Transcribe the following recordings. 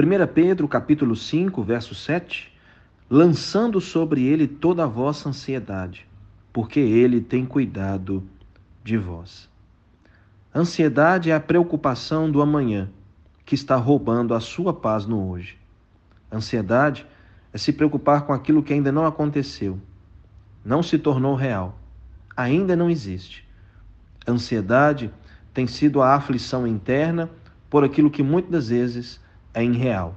1 Pedro capítulo 5, verso 7, lançando sobre ele toda a vossa ansiedade, porque ele tem cuidado de vós. Ansiedade é a preocupação do amanhã, que está roubando a sua paz no hoje. Ansiedade é se preocupar com aquilo que ainda não aconteceu, não se tornou real, ainda não existe. Ansiedade tem sido a aflição interna por aquilo que muitas vezes é irreal,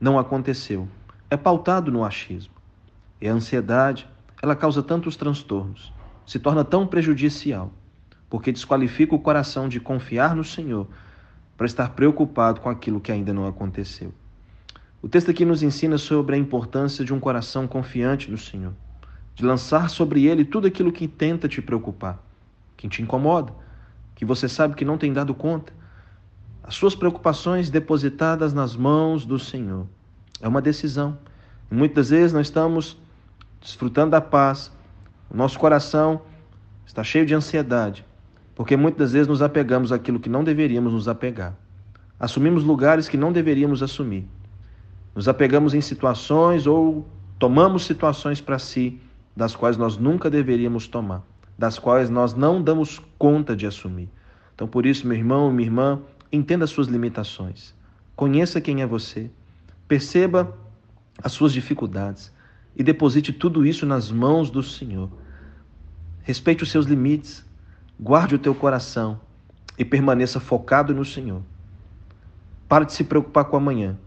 não aconteceu, é pautado no achismo. E a ansiedade, ela causa tantos transtornos, se torna tão prejudicial, porque desqualifica o coração de confiar no Senhor para estar preocupado com aquilo que ainda não aconteceu. O texto aqui nos ensina sobre a importância de um coração confiante no Senhor, de lançar sobre ele tudo aquilo que tenta te preocupar, que te incomoda, que você sabe que não tem dado conta. As suas preocupações depositadas nas mãos do Senhor. É uma decisão. Muitas vezes nós estamos desfrutando da paz, o nosso coração está cheio de ansiedade, porque muitas vezes nos apegamos àquilo que não deveríamos nos apegar. Assumimos lugares que não deveríamos assumir nos apegamos em situações ou tomamos situações para si das quais nós nunca deveríamos tomar, das quais nós não damos conta de assumir. Então, por isso, meu irmão, minha irmã, entenda as suas limitações. Conheça quem é você. Perceba as suas dificuldades e deposite tudo isso nas mãos do Senhor. Respeite os seus limites, guarde o teu coração e permaneça focado no Senhor. Pare de se preocupar com amanhã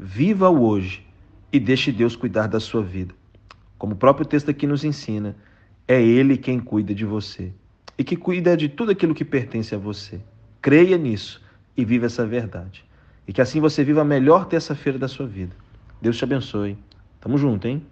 Viva o hoje e deixe Deus cuidar da sua vida. Como o próprio texto aqui nos ensina, é Ele quem cuida de você e que cuida de tudo aquilo que pertence a você. Creia nisso e viva essa verdade. E que assim você viva a melhor terça-feira da sua vida. Deus te abençoe. Tamo junto, hein?